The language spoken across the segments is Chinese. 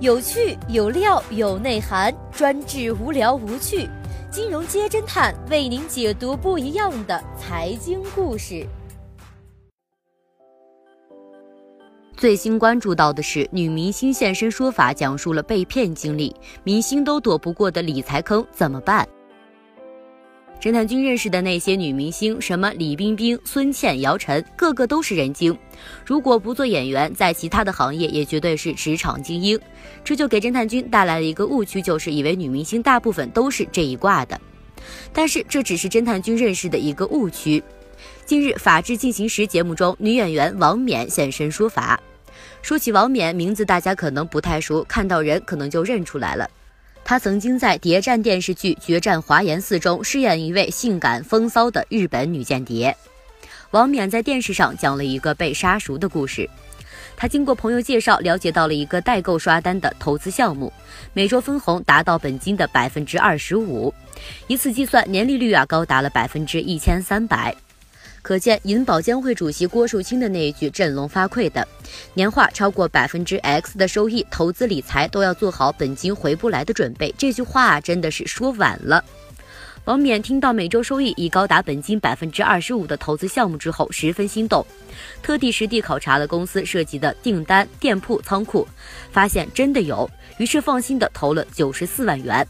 有趣有料有内涵，专治无聊无趣。金融街侦探为您解读不一样的财经故事。最新关注到的是，女明星现身说法，讲述了被骗经历，明星都躲不过的理财坑怎么办？侦探君认识的那些女明星，什么李冰冰、孙茜、姚晨，个个都是人精。如果不做演员，在其他的行业也绝对是职场精英。这就给侦探君带来了一个误区，就是以为女明星大部分都是这一挂的。但是这只是侦探君认识的一个误区。近日，《法制进行时》节目中，女演员王冕现身说法。说起王冕，名字大家可能不太熟，看到人可能就认出来了。她曾经在谍战电视剧《决战华严寺》中饰演一位性感风骚的日本女间谍。王冕在电视上讲了一个被杀熟的故事。他经过朋友介绍，了解到了一个代购刷单的投资项目，每周分红达到本金的百分之二十五，一次计算年利率啊高达了百分之一千三百。可见银保监会主席郭树清的那一句振聋发聩的“年化超过百分之 X 的收益，投资理财都要做好本金回不来的准备”，这句话真的是说晚了。王冕听到每周收益已高达本金百分之二十五的投资项目之后，十分心动，特地实地考察了公司涉及的订单、店铺、仓库，发现真的有，于是放心的投了九十四万元。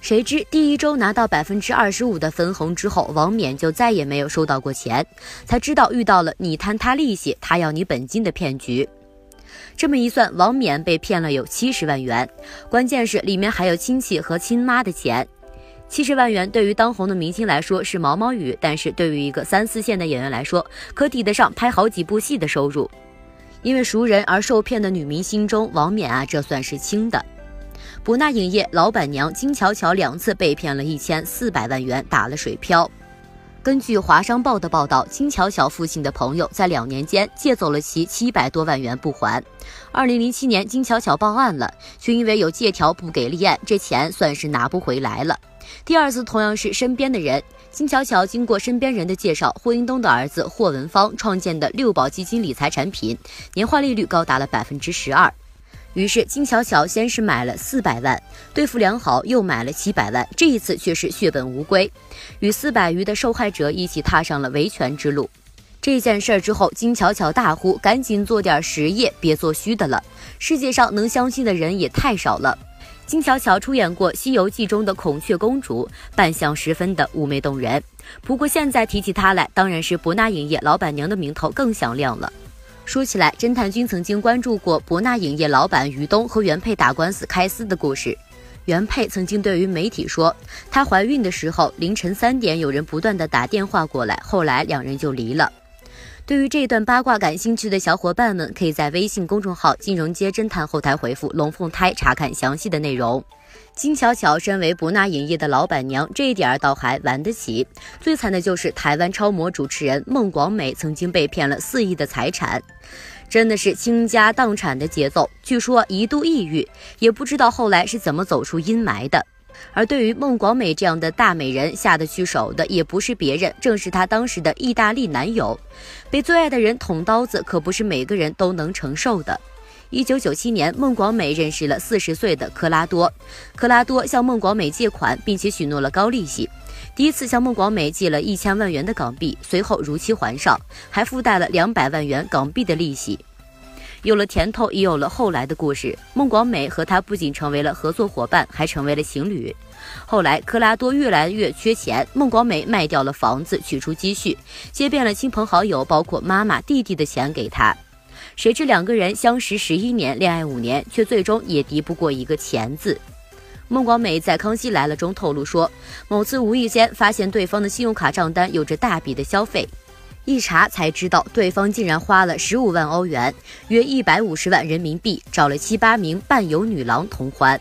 谁知第一周拿到百分之二十五的分红之后，王冕就再也没有收到过钱，才知道遇到了你贪他利息，他要你本金的骗局。这么一算，王冕被骗了有七十万元，关键是里面还有亲戚和亲妈的钱。七十万元对于当红的明星来说是毛毛雨，但是对于一个三四线的演员来说，可抵得上拍好几部戏的收入。因为熟人而受骗的女明星中，王冕啊，这算是轻的。博纳影业老板娘金巧巧两次被骗了一千四百万元，打了水漂。根据华商报的报道，金巧巧父亲的朋友在两年间借走了其七百多万元不还。二零零七年，金巧巧报案了，却因为有借条不给立案，这钱算是拿不回来了。第二次同样是身边的人，金巧巧经过身边人的介绍，霍英东的儿子霍文芳创建的六保基金理财产品，年化利率高达了百分之十二。于是金巧巧先是买了四百万，对付良好又买了七百万，这一次却是血本无归，与四百余的受害者一起踏上了维权之路。这件事儿之后，金巧巧大呼：“赶紧做点实业，别做虚的了！世界上能相信的人也太少了。”金巧巧出演过《西游记》中的孔雀公主，扮相十分的妩媚动人。不过现在提起她来，当然是博纳影业老板娘的名头更响亮了。说起来，侦探君曾经关注过博纳影业老板于东和原配打官司开撕的故事。原配曾经对于媒体说，她怀孕的时候凌晨三点有人不断的打电话过来，后来两人就离了。对于这段八卦感兴趣的小伙伴们，可以在微信公众号“金融街侦探”后台回复“龙凤胎”查看详细的内容。金巧巧身为博纳影业的老板娘，这一点儿倒还玩得起。最惨的就是台湾超模主持人孟广美曾经被骗了四亿的财产，真的是倾家荡产的节奏。据说一度抑郁，也不知道后来是怎么走出阴霾的。而对于孟广美这样的大美人，下得去手的也不是别人，正是她当时的意大利男友。被最爱的人捅刀子，可不是每个人都能承受的。一九九七年，孟广美认识了四十岁的克拉多，克拉多向孟广美借款，并且许诺了高利息。第一次向孟广美借了一千万元的港币，随后如期还上，还附带了两百万元港币的利息。有了甜头，也有了后来的故事。孟广美和他不仅成为了合作伙伴，还成为了情侣。后来，克拉多越来越缺钱，孟广美卖掉了房子，取出积蓄，借遍了亲朋好友，包括妈妈、弟弟的钱给他。谁知两个人相识十一年，恋爱五年，却最终也敌不过一个钱字。孟广美在《康熙来了》中透露说，某次无意间发现对方的信用卡账单有着大笔的消费，一查才知道对方竟然花了十五万欧元，约一百五十万人民币，找了七八名伴游女郎同欢。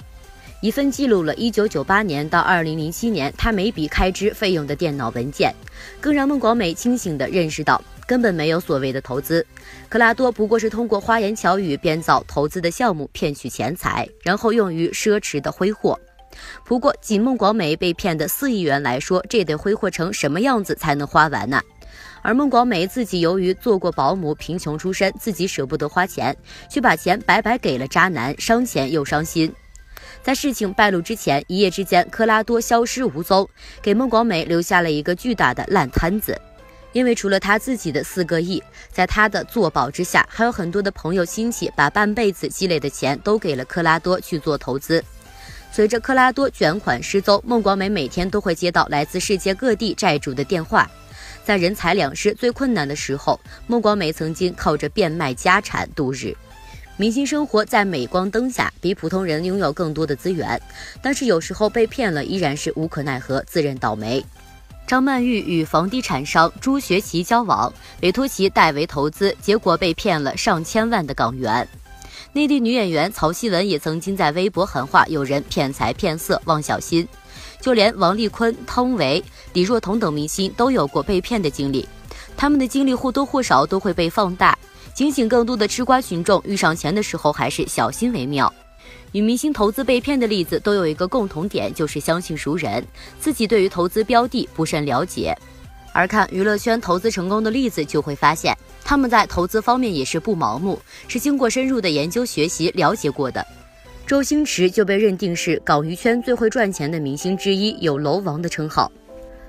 一份记录了1998年到2007年他每笔开支费用的电脑文件，更让孟广美清醒地认识到。根本没有所谓的投资，克拉多不过是通过花言巧语编造投资的项目骗取钱财，然后用于奢侈的挥霍。不过，仅孟广美被骗的四亿元来说，这得挥霍成什么样子才能花完呢？而孟广美自己由于做过保姆，贫穷出身，自己舍不得花钱，却把钱白白给了渣男，伤钱又伤心。在事情败露之前，一夜之间，克拉多消失无踪，给孟广美留下了一个巨大的烂摊子。因为除了他自己的四个亿，在他的作保之下，还有很多的朋友亲戚把半辈子积累的钱都给了克拉多去做投资。随着克拉多卷款失踪，孟广美每天都会接到来自世界各地债主的电话。在人财两失最困难的时候，孟广美曾经靠着变卖家产度日。明星生活在镁光灯下，比普通人拥有更多的资源，但是有时候被骗了，依然是无可奈何，自认倒霉。张曼玉与房地产商朱学奇交往，委托其代为投资，结果被骗了上千万的港元。内地女演员曹希文也曾经在微博喊话有人骗财骗色，望小心。就连王丽坤、汤唯、李若彤等明星都有过被骗的经历，他们的经历或多或少都会被放大。警醒更多的吃瓜群众，遇上钱的时候还是小心为妙。与明星投资被骗的例子都有一个共同点，就是相信熟人，自己对于投资标的不甚了解。而看娱乐圈投资成功的例子，就会发现他们在投资方面也是不盲目，是经过深入的研究学习了解过的。周星驰就被认定是港娱圈最会赚钱的明星之一，有“楼王”的称号。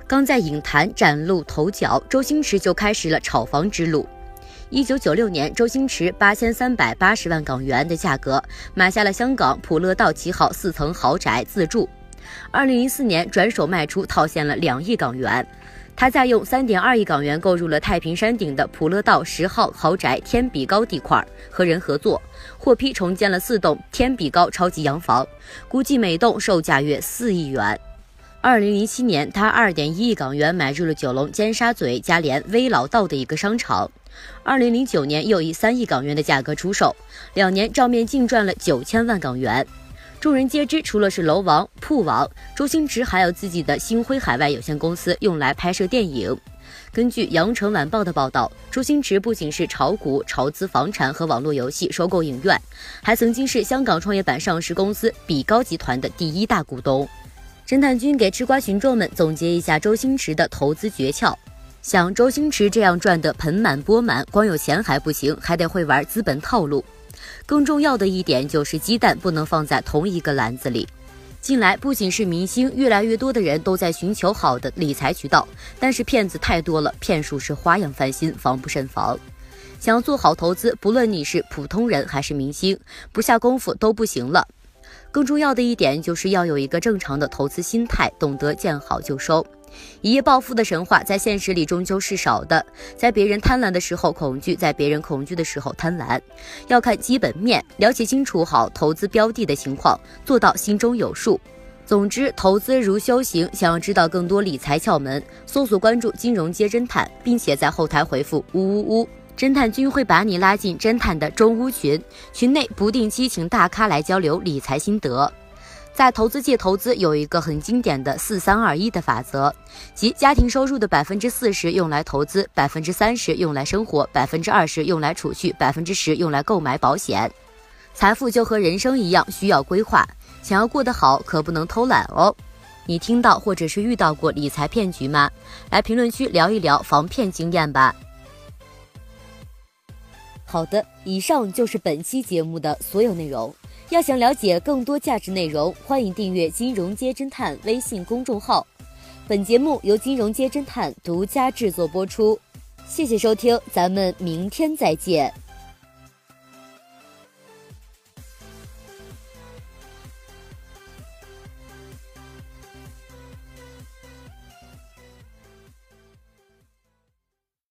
刚在影坛崭露头角，周星驰就开始了炒房之路。一九九六年，周星驰八千三百八十万港元的价格买下了香港普乐道七号四层豪宅自住。二零零四年转手卖出，套现了两亿港元。他再用三点二亿港元购入了太平山顶的普乐道十号豪宅天比高地块，和人合作获批重建了四栋天比高超级洋房，估计每栋售价约四亿元。二零零七年，他二点一亿港元买入了九龙尖沙咀嘉联威老道的一个商场。二零零九年又以三亿港元的价格出售，两年账面净赚了九千万港元。众人皆知，除了是楼王、铺王，周星驰还有自己的星辉海外有限公司，用来拍摄电影。根据《羊城晚报》的报道，周星驰不仅是炒股、炒资房产和网络游戏、收购影院，还曾经是香港创业板上市公司比高集团的第一大股东。侦探君给吃瓜群众们总结一下周星驰的投资诀窍。像周星驰这样赚得盆满钵满，光有钱还不行，还得会玩资本套路。更重要的一点就是鸡蛋不能放在同一个篮子里。近来不仅是明星，越来越多的人都在寻求好的理财渠道，但是骗子太多了，骗术是花样翻新，防不胜防。想要做好投资，不论你是普通人还是明星，不下功夫都不行了。更重要的一点就是要有一个正常的投资心态，懂得见好就收。一夜暴富的神话在现实里终究是少的，在别人贪婪的时候恐惧，在别人恐惧的时候贪婪，要看基本面，了解清楚好投资标的的情况，做到心中有数。总之，投资如修行，想要知道更多理财窍门，搜索关注“金融街侦探”，并且在后台回复“呜呜呜”，侦探君会把你拉进侦探的中屋群，群内不定期请大咖来交流理财心得。在投资界，投资有一个很经典的“四三二一”的法则，即家庭收入的百分之四十用来投资，百分之三十用来生活，百分之二十用来储蓄，百分之十用来购买保险。财富就和人生一样，需要规划。想要过得好，可不能偷懒哦。你听到或者是遇到过理财骗局吗？来评论区聊一聊防骗经验吧。好的，以上就是本期节目的所有内容。要想了解更多价值内容，欢迎订阅“金融街侦探”微信公众号。本节目由金融街侦探独家制作播出，谢谢收听，咱们明天再见。